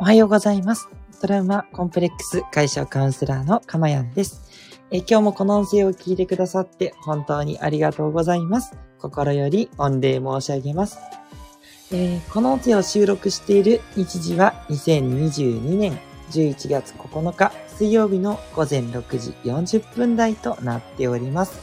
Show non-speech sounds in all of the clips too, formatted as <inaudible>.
おはようございます。トラウマコンプレックス解消カウンセラーのかまやんです。え今日もこの音声を聞いてくださって本当にありがとうございます。心より御礼申し上げます。えー、この音声を収録している日時は2022年11月9日水曜日の午前6時40分台となっております。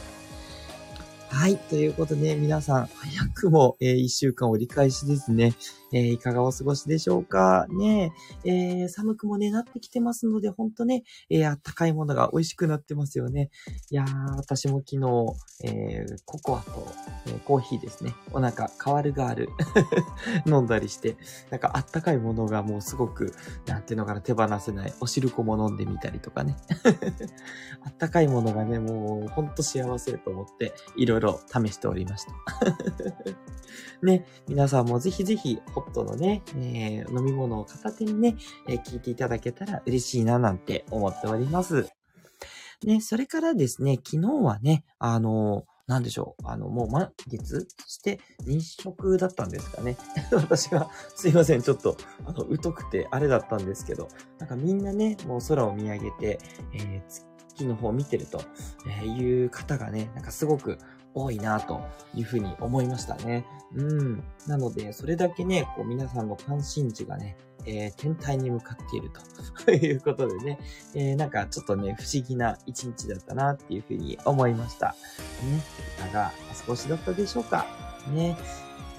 はい。ということで、皆さん、早くも、えー、一週間折り返しですね。えー、いかがお過ごしでしょうか？ねえー、寒くもね、なってきてますので、ほんとね、えー、あったかいものが美味しくなってますよね。いやー、私も昨日、えー、ココアと、えー、コーヒーですね。お腹、変わるがある。<laughs> 飲んだりして、なんかあったかいものがもうすごく、なんていうのかな、手放せない。お汁粉も飲んでみたりとかね。<laughs> あったかいものがね、もうほんと幸せと思って、いろいろ試しておりました。ね、皆さんもぜひぜひ、ホットのね、えー、飲み物を片手にね、えー、聞いていただけたら嬉しいななんて思っております。ね、それからですね、昨日はね、あのなんでしょう。あの、もう満月して日食だったんですかね。<laughs> 私が、すいません、ちょっと、あの、疎くてあれだったんですけど、なんかみんなね、もう空を見上げて、えー、月の方を見てると、え、いう方がね、なんかすごく多いなというふうに思いましたね。うん。なので、それだけね、こう皆さんの関心事がね、えー、天体に向かっているということでね、えー、なんかちょっとね、不思議な一日だったなっていうふうに思いました。ね。いかがお過ごしだったでしょうか？ね。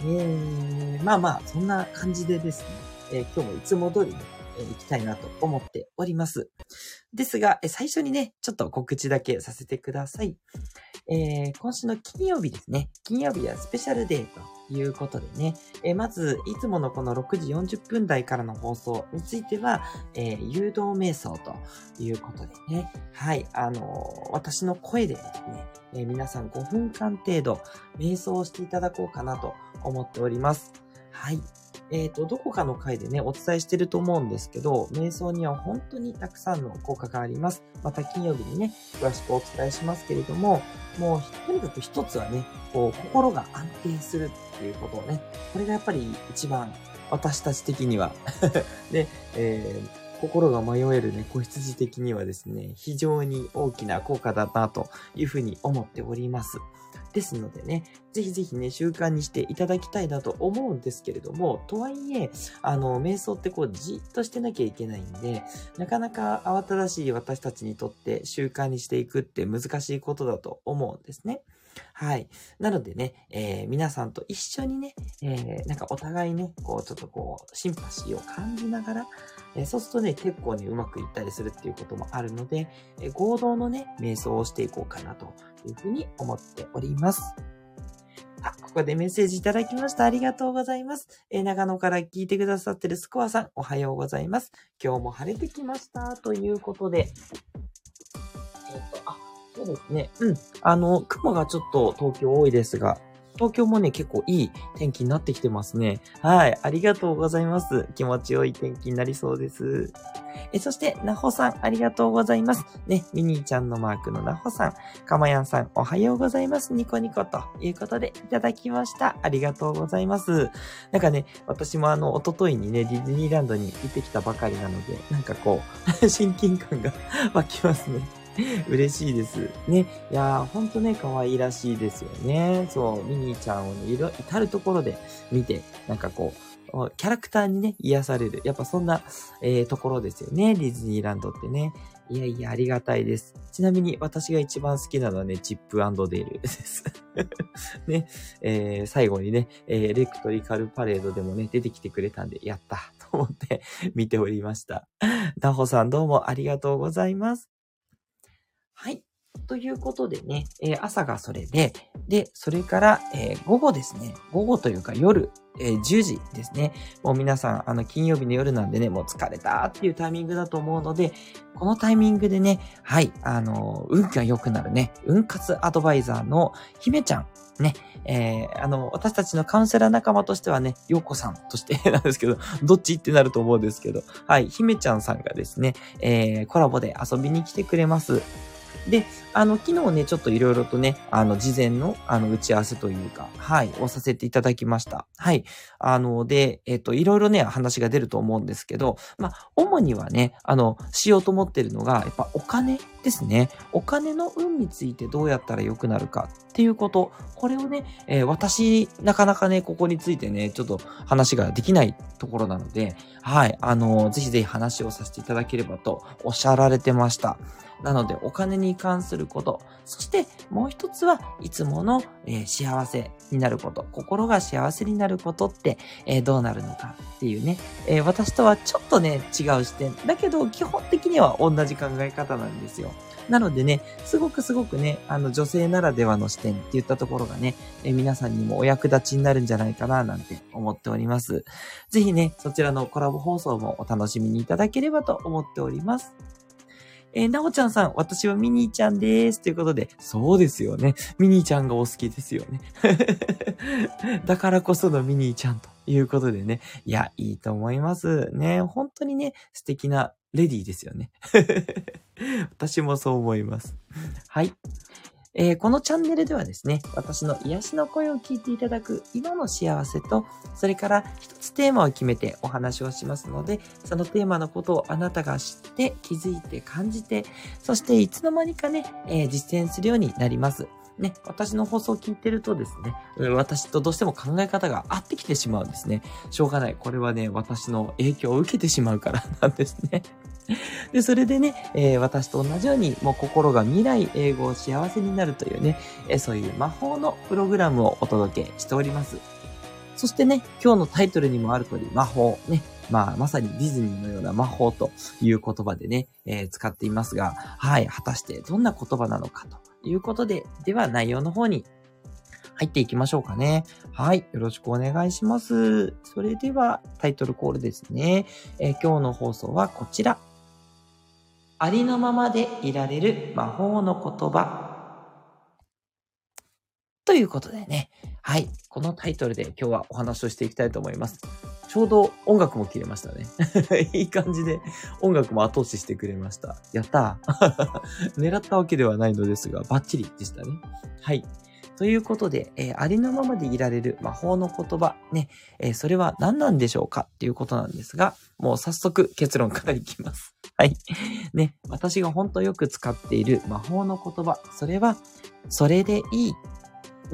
えー、まあまあ、そんな感じでですね、えー、今日もいつも通りね、えー、行きたいなと思っております。ですが、最初にね、ちょっと告知だけさせてください。えー、今週の金曜日ですね。金曜日はスペシャルデーということでね。え、まず、いつものこの6時40分台からの放送については、え、誘導瞑想ということでね。はい、あの私の声でですね、え皆さん5分間程度瞑想をしていただこうかなと思っております。はい。えっ、ー、と、どこかの回でね、お伝えしてると思うんですけど、瞑想には本当にたくさんの効果があります。また金曜日にね、詳しくお伝えしますけれども、もう、とにかく一つはね、こう、心が安定するっていうことをね、これがやっぱり一番、私たち的には <laughs> で、えー、心が迷えるね、子羊的にはですね、非常に大きな効果だなというふうに思っております。ですのでね、ぜひぜひね、習慣にしていただきたいなと思うんですけれども、とはいえ、あの、瞑想ってこう、じっとしてなきゃいけないんで、なかなか慌ただしい私たちにとって習慣にしていくって難しいことだと思うんですね。はい。なのでね、えー、皆さんと一緒にね、えー、なんかお互いね、こう、ちょっとこう、シンパシーを感じながら、えー、そうするとね、結構ね、うまくいったりするっていうこともあるので、え合同のね、瞑想をしていこうかなというふうに思っております。あ、ここでメッセージいただきました。ありがとうございます。え、長野から聞いてくださってるスコアさん、おはようございます。今日も晴れてきました。ということで、えっ、と、あ、そうですね。うん。あの、雲がちょっと東京多いですが、東京もね、結構いい天気になってきてますね。はい。ありがとうございます。気持ちよい天気になりそうです。え、そして、なほさん、ありがとうございます。ね、ミニーちゃんのマークのなほさん、かまやんさん、おはようございます。ニコニコということでいただきました。ありがとうございます。なんかね、私もあの、おとといにね、ディズニーランドに行ってきたばかりなので、なんかこう、<laughs> 親近感が <laughs> 湧きますね。<laughs> 嬉しいです。ね。いやー、ほんとね、可愛らしいですよね。そう、ミニーちゃんをね、いろ、至るところで見て、なんかこう、キャラクターにね、癒される。やっぱそんな、えー、ところですよね。ディズニーランドってね。いやいや、ありがたいです。ちなみに私が一番好きなのはね、チップデール <laughs> です。<laughs> ね、えー、最後にね、えー、レクトリカルパレードでもね、出てきてくれたんで、やったと思って見ておりました。ダホさんどうもありがとうございます。はい。ということでね、えー、朝がそれで、で、それから、えー、午後ですね。午後というか夜、えー、10時ですね。もう皆さん、あの、金曜日の夜なんでね、もう疲れたっていうタイミングだと思うので、このタイミングでね、はい、あの、運気が良くなるね、運活アドバイザーの姫ちゃん、ね、えー、あの、私たちのカウンセラー仲間としてはね、ようこさんとして <laughs> なんですけど、どっちってなると思うんですけど、はい、姫ちゃんさんがですね、えー、コラボで遊びに来てくれます。で、あの、昨日ね、ちょっといろいろとね、あの、事前の、あの、打ち合わせというか、はい、をさせていただきました。はい。あの、で、えっ、と、いろいろね、話が出ると思うんですけど、まあ、主にはね、あの、しようと思ってるのが、やっぱお金ですね。お金の運についてどうやったら良くなるかっていうこと。これをね、えー、私、なかなかね、ここについてね、ちょっと話ができないところなので、はい、あの、ぜひぜひ話をさせていただければとおっしゃられてました。なので、お金に関すること。そして、もう一つはいつもの、えー、幸せになること。心が幸せになることって、えー、どうなるのかっていうね。えー、私とはちょっとね、違う視点。だけど、基本的には同じ考え方なんですよ。なのでね、すごくすごくね、あの女性ならではの視点って言ったところがね、え皆さんにもお役立ちになるんじゃないかななんて思っております。ぜひね、そちらのコラボ放送もお楽しみにいただければと思っております。えー、なおちゃんさん、私はミニーちゃんです。ということで、そうですよね。ミニーちゃんがお好きですよね。<laughs> だからこそのミニーちゃんということでね。いや、いいと思います。ね、本当にね、素敵なレディーですよね。<laughs> 私もそう思います。はい。えー、このチャンネルではですね、私の癒しの声を聞いていただく今の幸せと、それから一つテーマを決めてお話をしますので、そのテーマのことをあなたが知って気づいて感じて、そしていつの間にかね、えー、実践するようになります。ね、私の放送を聞いてるとですね、私とどうしても考え方が合ってきてしまうんですね。しょうがない。これはね、私の影響を受けてしまうからなんですね。<laughs> で、それでね、えー、私と同じように、もう心が未来、英語を、幸せになるというね、えー、そういう魔法のプログラムをお届けしております。そしてね、今日のタイトルにもある通り、魔法、ね、まあ、まさにディズニーのような魔法という言葉でね、えー、使っていますが、はい、果たしてどんな言葉なのかということで、では内容の方に入っていきましょうかね。はい。よろしくお願いします。それではタイトルコールですね。えー、今日の放送はこちら。ありのままでいられる魔法の言葉。ということでね。はい。このタイトルで今日はお話をしていきたいと思います。ちょうど音楽も切れましたね。<laughs> いい感じで音楽も後押ししてくれました。やった <laughs> 狙ったわけではないのですが、バッチリでしたね。はい。ということで、えー、ありのままでいられる魔法の言葉、ね、えー、それは何なんでしょうかっていうことなんですが、もう早速結論からいきます。<laughs> はい。ね、私が本当よく使っている魔法の言葉、それは、それでいい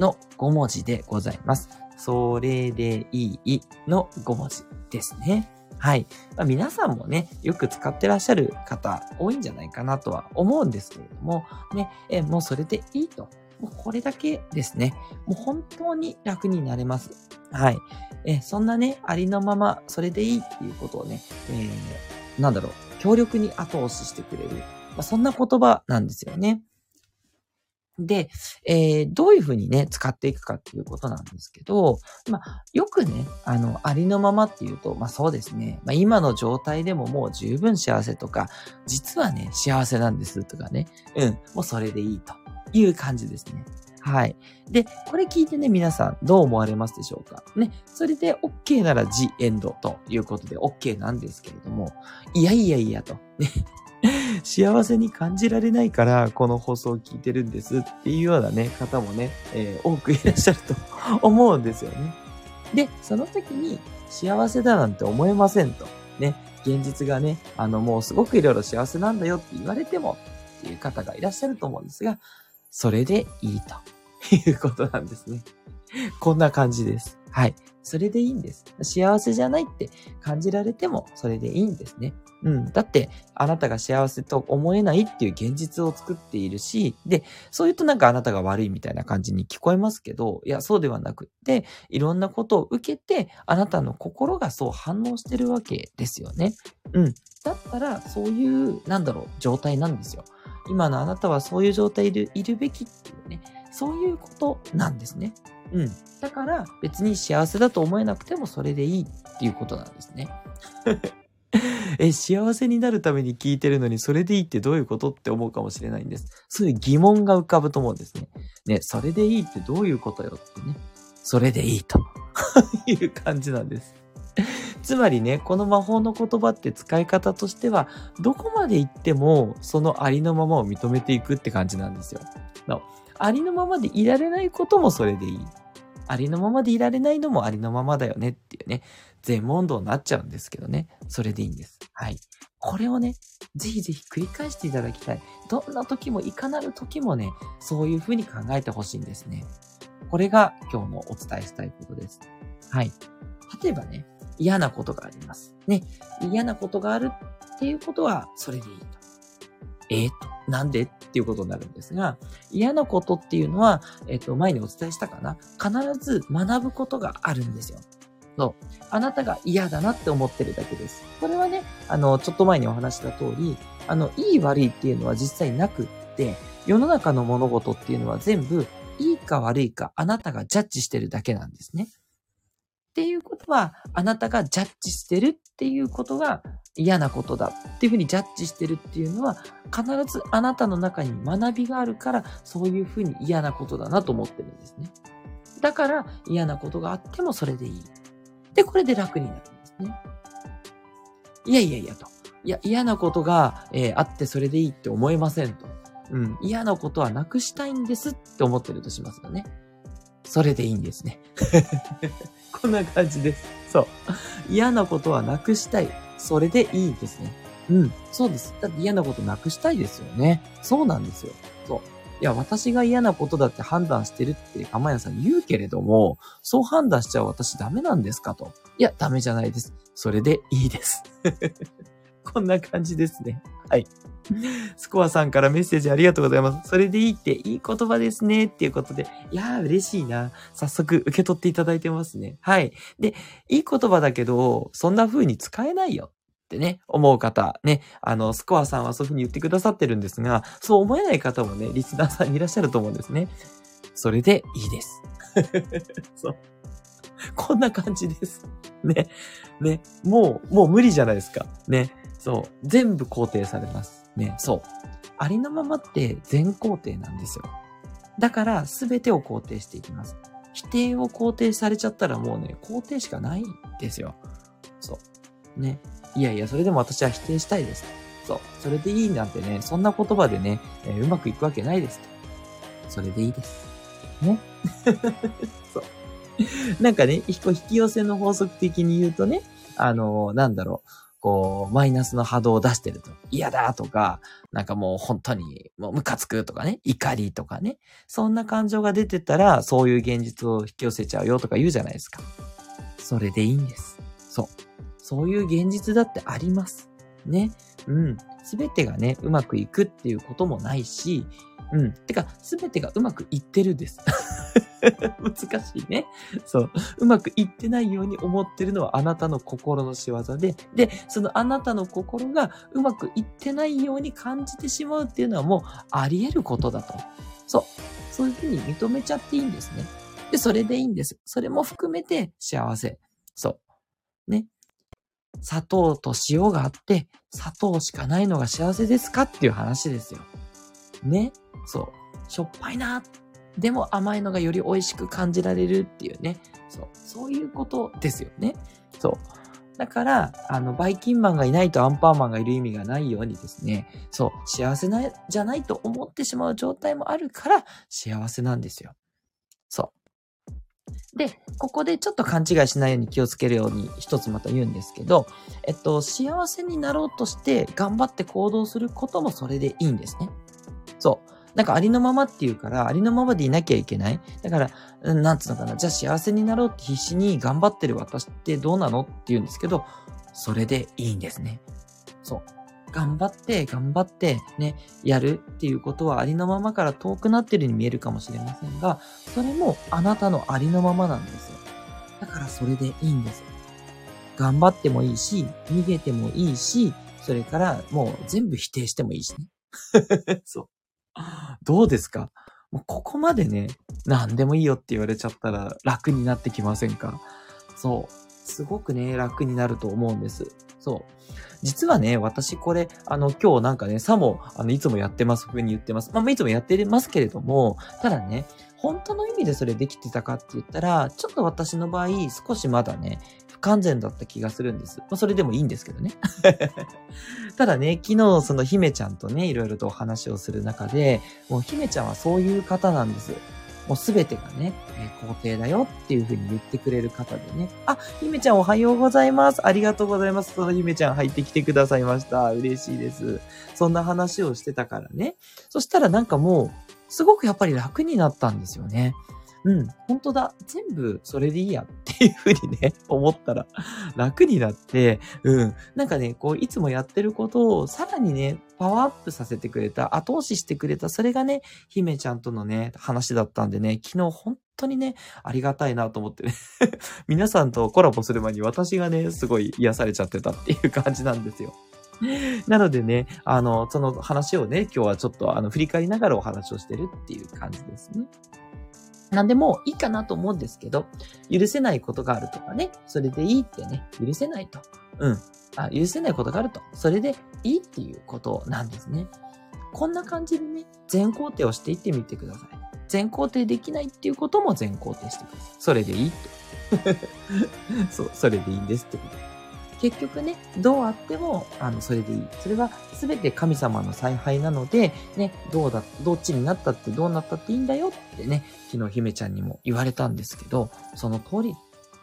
の5文字でございます。それでいいの5文字ですね。はい。まあ、皆さんもね、よく使ってらっしゃる方多いんじゃないかなとは思うんですけれども、ね、えもうそれでいいともうこれだけですね。もう本当に楽になれます。はい。え、そんなね、ありのまま、それでいいっていうことをね、えー、なんだろう、強力に後押ししてくれる。まあ、そんな言葉なんですよね。で、えー、どういうふうにね、使っていくかっていうことなんですけど、まあ、よくね、あの、ありのままっていうと、まあそうですね、まあ今の状態でももう十分幸せとか、実はね、幸せなんですとかね、うん、もうそれでいいと。いう感じですね。はい。で、これ聞いてね、皆さんどう思われますでしょうか？ね。それで OK なら The End ということで OK なんですけれども、いやいやいやと、ね。<laughs> 幸せに感じられないからこの放送を聞いてるんですっていうようなね、方もね、えー、多くいらっしゃると <laughs> 思うんですよね。で、その時に幸せだなんて思えませんと。ね、現実がね、あのもうすごくいろいろ幸せなんだよって言われてもっていう方がいらっしゃると思うんですが、それでいいということなんですね。<laughs> こんな感じです。はい。それでいいんです。幸せじゃないって感じられてもそれでいいんですね。うん。だって、あなたが幸せと思えないっていう現実を作っているし、で、そう言うとなんかあなたが悪いみたいな感じに聞こえますけど、いや、そうではなくって、いろんなことを受けて、あなたの心がそう反応してるわけですよね。うん。だったら、そういう、なんだろう、状態なんですよ。今のあなたはそういう状態でいるべきっていうね、そういうことなんですね。うん。だから別に幸せだと思えなくてもそれでいいっていうことなんですね。<laughs> え、幸せになるために聞いてるのにそれでいいってどういうことって思うかもしれないんです。そういう疑問が浮かぶと思うんですね。ね、それでいいってどういうことよってね。それでいいという感じなんです。つまりね、この魔法の言葉って使い方としては、どこまで行っても、そのありのままを認めていくって感じなんですよ。ありのままでいられないこともそれでいい。ありのままでいられないのもありのままだよねっていうね、全問答になっちゃうんですけどね。それでいいんです。はい。これをね、ぜひぜひ繰り返していただきたい。どんな時も、いかなる時もね、そういうふうに考えてほしいんですね。これが今日のお伝えしたいことです。はい。例えばね、嫌なことがあります。ね。嫌なことがあるっていうことは、それでいいと。え？ー、なんで？っていうことになるんですが、嫌なことっていうのは、えっ、と、前にお伝えしたかな必ず学ぶことがあるんですよ。そう。あなたが嫌だなって思ってるだけです。これはね、あの、ちょっと前にお話した通り、あの、いい悪いっていうのは実際なくって、世の中の物事っていうのは全部、いいか悪いかあなたがジャッジしてるだけなんですね。っていうことは、あなたがジャッジしてるっていうことが嫌なことだっていうふうにジャッジしてるっていうのは、必ずあなたの中に学びがあるから、そういうふうに嫌なことだなと思ってるんですね。だから嫌なことがあってもそれでいい。で、これで楽になるんですね。いやいやいやと。いや、嫌なことが、えー、あってそれでいいって思えませんと。うん。嫌なことはなくしたいんですって思ってるとしますよね。それでいいんですね。<laughs> こんな感じです。そう。嫌なことはなくしたい。それでいいですね。うん。そうです。だって嫌なことなくしたいですよね。そうなんですよ。そう。いや、私が嫌なことだって判断してるって釜屋さん言うけれども、そう判断しちゃう私ダメなんですかと。いや、ダメじゃないです。それでいいです。<laughs> こんな感じですね。はい。スコアさんからメッセージありがとうございます。それでいいっていい言葉ですね。っていうことで。いやー嬉しいな。早速受け取っていただいてますね。はい。で、いい言葉だけど、そんな風に使えないよ。ってね、思う方、ね、あの、スコアさんはそういう風に言ってくださってるんですが、そう思えない方もね、リスナーさんいらっしゃると思うんですね。それでいいです。<laughs> そう。こんな感じです。ね。ね。もう、もう無理じゃないですか。ね。そう。全部肯定されます。ね。そう。ありのままって全肯定なんですよ。だから、すべてを肯定していきます。否定を肯定されちゃったらもうね、肯定しかないんですよ。そう。ね。いやいや、それでも私は否定したいです。そう。それでいいなんてね、そんな言葉でね、えー、うまくいくわけないです。それでいいです。ね。<laughs> そう。なんかね、引き寄せの法則的に言うとね、あのー、なんだろう。こう、マイナスの波動を出してると、嫌だとか、なんかもう本当に、もうムカつくとかね、怒りとかね、そんな感情が出てたら、そういう現実を引き寄せちゃうよとか言うじゃないですか。それでいいんです。そう。そういう現実だってあります。ね。うん。すべてがね、うまくいくっていうこともないし、うん。てか、すべてがうまくいってるです。<laughs> 難しいね。そう。うまくいってないように思ってるのはあなたの心の仕業で、で、そのあなたの心がうまくいってないように感じてしまうっていうのはもうあり得ることだと。そう。そういうふうに認めちゃっていいんですね。で、それでいいんです。それも含めて幸せ。そう。ね。砂糖と塩があって、砂糖しかないのが幸せですかっていう話ですよ。ね。そう。しょっぱいな。でも甘いのがより美味しく感じられるっていうね。そう。そういうことですよね。そう。だから、あの、バイキンマンがいないとアンパンマンがいる意味がないようにですね、そう、幸せな、じゃないと思ってしまう状態もあるから、幸せなんですよ。そう。で、ここでちょっと勘違いしないように気をつけるように一つまた言うんですけど、えっと、幸せになろうとして頑張って行動することもそれでいいんですね。そう。なんかありのままっていうから、ありのままでいなきゃいけない。だから、なんつうのかな。じゃあ幸せになろうって必死に頑張ってる私ってどうなのって言うんですけど、それでいいんですね。そう。頑張って、頑張って、ね、やるっていうことはありのままから遠くなってるように見えるかもしれませんが、それもあなたのありのままなんですよ。だからそれでいいんです。頑張ってもいいし、逃げてもいいし、それからもう全部否定してもいいしね。<laughs> そう。どうですかもうここまでね、何でもいいよって言われちゃったら楽になってきませんか？そう。すごくね、楽になると思うんです。そう。実はね、私これ、あの、今日なんかね、さも、あの、いつもやってます風に言ってます。まあ、いつもやってますけれども、ただね、本当の意味でそれできてたかって言ったら、ちょっと私の場合、少しまだね、完全だった気がするんです。まあ、それでもいいんですけどね。<laughs> ただね、昨日その姫ちゃんとね、いろいろとお話をする中で、もう姫ちゃんはそういう方なんです。もうすべてがね、えー、肯定だよっていうふうに言ってくれる方でね。あ、姫ちゃんおはようございます。ありがとうございます。その姫ちゃん入ってきてくださいました。嬉しいです。そんな話をしてたからね。そしたらなんかもう、すごくやっぱり楽になったんですよね。うん、本当だ。全部それでいいやっていうふうにね、<laughs> 思ったら楽になって、うん。なんかね、こう、いつもやってることをさらにね、パワーアップさせてくれた、後押ししてくれた、それがね、姫ちゃんとのね、話だったんでね、昨日本当にね、ありがたいなと思ってね <laughs> 皆さんとコラボする前に私がね、すごい癒されちゃってたっていう感じなんですよ。なのでね、あの、その話をね、今日はちょっとあの、振り返りながらお話をしてるっていう感じですね。なんでもいいかなと思うんですけど、許せないことがあるとかね、それでいいってね、許せないと。うん。あ、許せないことがあると。それでいいっていうことなんですね。こんな感じでね、全肯定をしていってみてください。全肯定できないっていうことも全肯定してください。それでいいと。<laughs> そう、それでいいんですってこと。結局ね、どうあっても、あの、それでいい。それは全て神様の采配なので、ね、どうだ、どっちになったってどうなったっていいんだよってね、昨日姫ちゃんにも言われたんですけど、その通り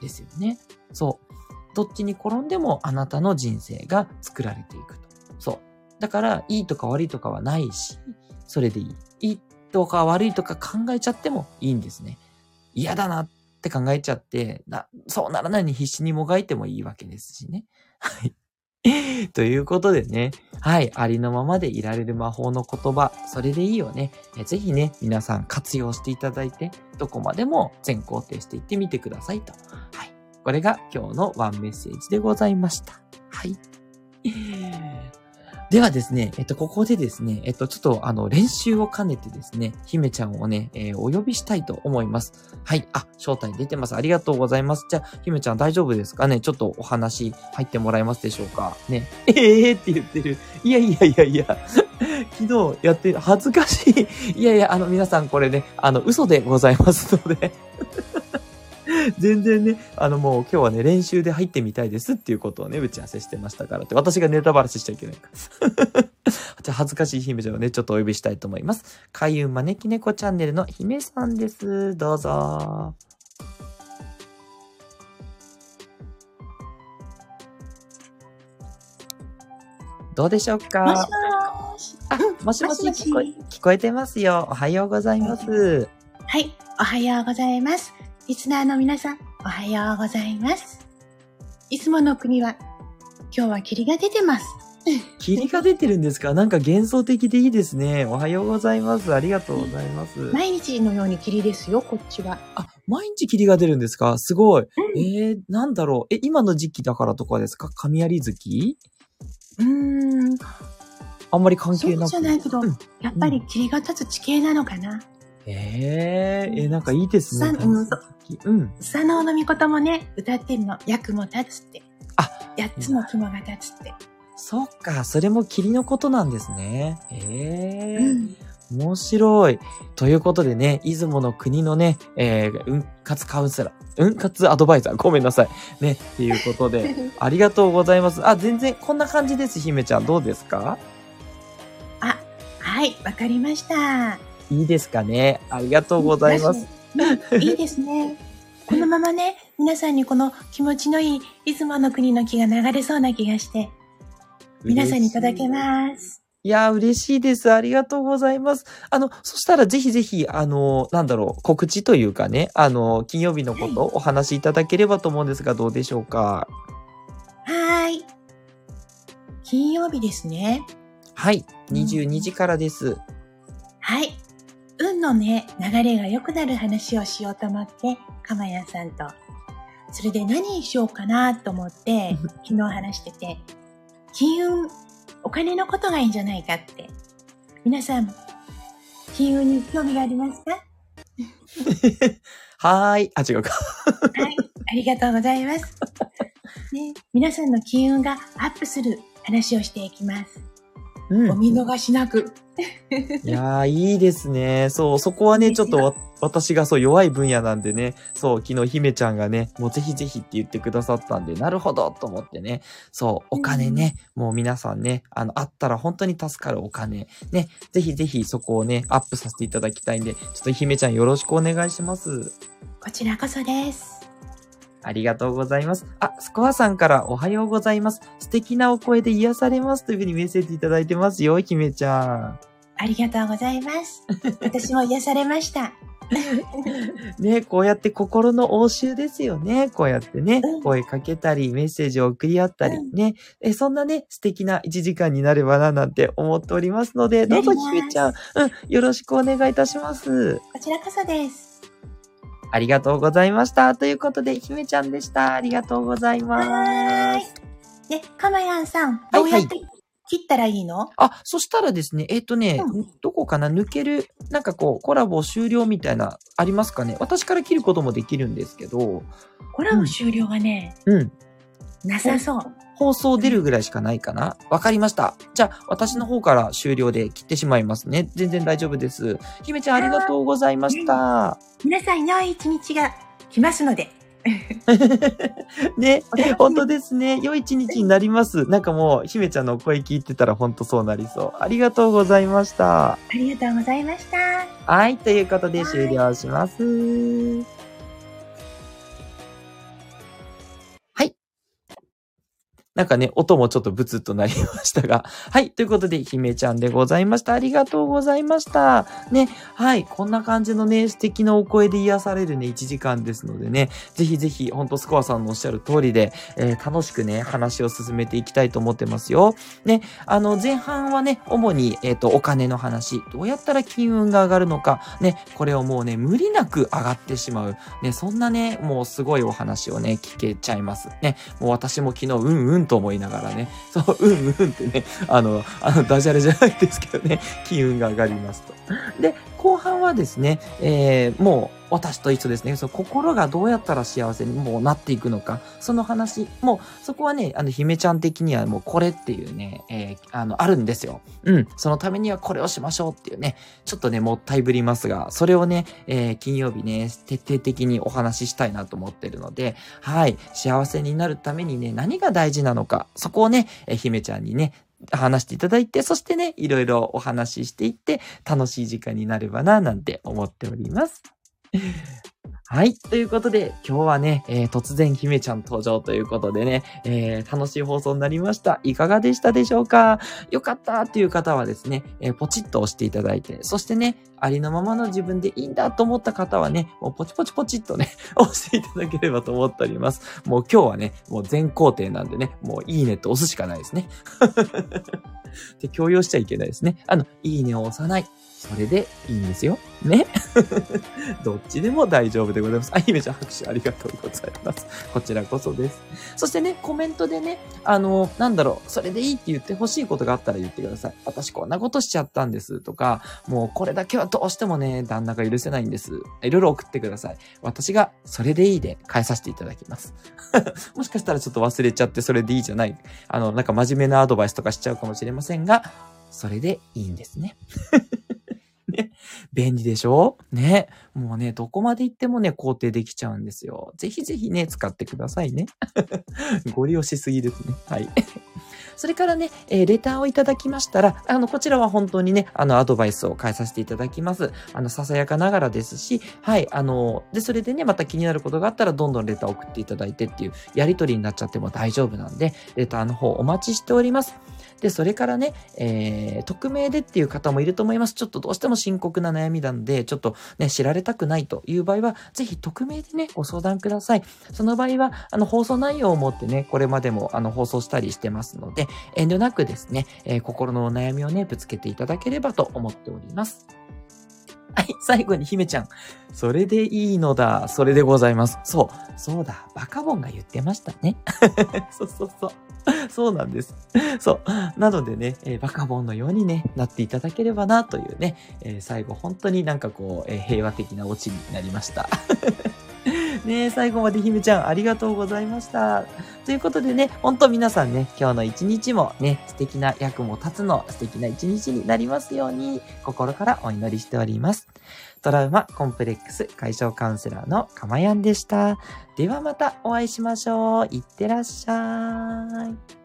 ですよね。そう。どっちに転んでもあなたの人生が作られていくと。そう。だから、いいとか悪いとかはないし、それでいい。いいとか悪いとか考えちゃってもいいんですね。嫌だなっって考えちゃって、な、そうならないに必死にもがいてもいいわけですしね。はい。<laughs> ということでね、はい、ありのままでいられる魔法の言葉、それでいいよね。ぜひね、皆さん活用していただいて、どこまでも全肯定していってみてくださいと。はい。これが今日のワンメッセージでございました。はい。ではですね、えっと、ここでですね、えっと、ちょっと、あの、練習を兼ねてですね、姫ちゃんをね、えー、お呼びしたいと思います。はい。あ、招待出てます。ありがとうございます。じゃあ、姫ちゃん大丈夫ですかね？ちょっとお話入ってもらえますでしょうか？ね。え <laughs> えー、って言ってる。いやいやいやいや。<laughs> 昨日やってる、恥ずかしい。いやいや、あの、皆さんこれね、あの、嘘でございますので <laughs> <laughs> 全然ね、あのもう今日はね、練習で入ってみたいですっていうことをね、打ち合わせしてましたからって、私がネタバラシしちゃいけないから。<laughs> じゃあ、恥ずかしい姫ちゃんをね、ちょっとお呼びしたいと思います。開運招き猫チャンネルの姫さんです。どうぞ。どうでしょうか？もしもし。あ、もしもし聞こえ、聞こえてますよ。おはようございます。はい、おはようございます。リスナーの皆さん、おはようございます。いつもの国は、今日は霧が出てます。<laughs> 霧が出てるんですか？なんか幻想的でいいですね。おはようございます。ありがとうございます。毎日のように霧ですよ、こっちは。あ、毎日霧が出るんですか？すごい。うん、えー、なんだろう。え、今の時期だからとかですか？雷月？うーん。あんまり関係なくそうじゃないけど、うん、やっぱり霧が立つ地形なのかな？ええー、えなんかいいですね。うん、うん。佐野の御事もね、歌ってるの。役も立つって。あ、八つの雲が立つって。そっか、それも霧のことなんですね。ええー、うん、面白い。ということでね、出雲の国のね、えー、運活カウンセラー、運活アドバイザー、ごめんなさい。ね、っていうことで、<laughs> ありがとうございます。あ、全然こんな感じです、姫ちゃん。どうですか？あ、はい、わかりました。いいですかね。ありがとうございます。いいですね。このままね、皆さんにこの気持ちのいい出雲の国の木が流れそうな気がして、皆さんにいただけます。いや、嬉しいです。ありがとうございます。あの、そしたらぜひぜひ、あの、なんだろう、告知というかね、あの、金曜日のことお話しいただければと思うんですが、どうでしょうか？はい。金曜日ですね。はい。22時からです。はい。運のね、流れが良くなる話をしようと思って、かまやさんと。それで何にしようかなと思って、<laughs> 昨日話してて、金運、お金のことがいいんじゃないかって。皆さん、金運に興味がありますか？<laughs> はーい。あ、違うか。はい。ありがとうございます。ね、皆さんの金運がアップする話をしていきます。うんお見逃しなく。いやー、いいですね。そう、そこはね、ちょっとわ私がそう弱い分野なんでね、そう、昨日姫ちゃんがね、もうぜひぜひって言ってくださったんで、なるほどと思ってね、そう、お金ね、もう皆さんね、あの、あったら本当に助かるお金、ね、ぜひぜひそこをね、アップさせていただきたいんで、ちょっと姫ちゃんよろしくお願いします。こちらこそです。ありがとうございます。あ、スコアさんからおはようございます。素敵なお声で癒されますというふうにメッセージいただいてますよ、姫ちゃん。ありがとうございます。私も癒されました。<laughs> ね、こうやって心の応酬ですよね。こうやってね、うん声かけたり、メッセージを送り合ったり、うんね。え、そんなね、素敵な1時間になればな、なんて思っておりますので、どうぞひめちゃん、うん、よろしくお願いいたします。こちらこそです。ありがとうございました。ということで、ひめちゃんでした。ありがとうございはまーいす。。で、かまやんさん、はいどうやって切ったらいいの、あ、そしたらですね、えっ、とね、うんどこかな？抜ける、なんかこう、コラボ終了みたいな、ありますかね？私から切ることもできるんですけど、コラボ終了はね、うん。なさそう。放送出るぐらいしかないかなわかりました。じゃあ、私の方から終了で切ってしまいますね。全然大丈夫です。ひめちゃんありがとうございました。皆さん、良い一日が来ますので。<laughs> ね本当ですね。良い一日になります。なんかもう、ひめちゃんの声聞いてたら本当そうなりそう。ありがとうございました。ありがとうございました。はい、ということで終了します。なんかね、音もちょっとブツッとなりましたが。<laughs> はい。ということで、姫ちゃんでございました。ありがとうございました。ね。はい。こんな感じのね、素敵なお声で癒されるね、1時間ですのでね。ぜひぜひ、ほんとスコアさんのおっしゃる通りで、えー楽しくね、話を進めていきたいと思ってますよ。ね。あの、前半はね、主に、えっ、と、お金の話。どうやったら金運が上がるのか。ね。これをもうね、無理なく上がってしまう。ね。そんなね、もうすごいお話をね、聞けちゃいます。ね。もう私も昨日、うんうんと思いながらね、そう、うんうんってね、あの、あの、ダジャレじゃないですけどね、金運が上がりますと。で、後半はですね、えー、もう、私と一緒ですね。その心がどうやったら幸せにもうなっていくのか、その話、もう、そこはね、あの、姫ちゃん的にはもうこれっていうね、えー、あの、あるんですよ。うん。そのためにはこれをしましょうっていうね、ちょっとね、もったいぶりますが、それをね、えー、金曜日ね、徹底的にお話ししたいなと思ってるので、はい。幸せになるためにね、何が大事なのか、そこをね、えー姫ちゃんにね、話していただいて、そしてね、いろいろお話ししていって、楽しい時間になればな、なんて思っております。はい。ということで、今日はね、えー突然姫ちゃん登場ということでね、えー楽しい放送になりました。いかがでしたでしょうか？よかったっていう方はですね、えーポチッと押していただいて、そしてね、ありのままの自分でいいんだと思った方はね、もうポチポチポチっとね、<laughs> 押していただければと思っております。もう今日はね、もう全工程なんでね、もういいねと押すしかないですね。<laughs> で、強要しちゃいけないですね。あの、いいねを押さない。それでいいんですよ。ね。<laughs> どっちでも大丈夫でございます。あ、姫ちゃん拍手ありがとうございます。こちらこそです。そしてね、コメントでね、あの、なんだろう、それでいいって言ってほしいことがあったら言ってください。私こんなことしちゃったんですとか、もうこれだけはどうしてもね、旦那が許せないんです。いろいろ送ってください。私がそれでいいで返させていただきます。<laughs> もしかしたらちょっと忘れちゃってそれでいいじゃない。あの、なんか真面目なアドバイスとかしちゃうかもしれませんが、それでいいんです。ね。便利でしょ？ね。もうね、どこまで行ってもね、肯定できちゃうんですよ。ぜひぜひね、使ってくださいね。<laughs> ご利用しすぎですね。はい。それからね、えーレターをいただきましたら、あの、こちらは本当にね、あの、アドバイスを変えさせていただきます。あの、ささやかながらですし、はい、あの、で、それでね、また気になることがあったら、どんどんレターを送っていただいてっていうやりとりになっちゃっても大丈夫なんで、レターの方お待ちしております。で、それからね、えー、匿名でっていう方もいると思います。ちょっとどうしても深刻な悩みなんで、ちょっとね、知られたくないという場合は、ぜひ匿名でね、ご相談ください。その場合は、あの、放送内容を持ってね、これまでも、あの、放送したりしてますので、遠慮なくですね、えー心のお悩みをね、ぶつけていただければと思っております。はい、最後に姫ちゃん。それでいいのだ。それでございます。そう、そうだ。バカボンが言ってましたね。<laughs> そうそうそう。そうなんです。そう。なのでね、えーバカボンのようにね、なっていただければなというね、えー最後本当になんかこう、えー平和的なオチになりました。ね最後までひめちゃんありがとうございました。ということでね、ほんと皆さんね、今日の一日もね、素敵な役も立つの素敵な一日になりますように、心からお祈りしております。トラウマコンプレックス解消カウンセラーのかまやんでした。ではまたお会いしましょう。いってらっしゃい。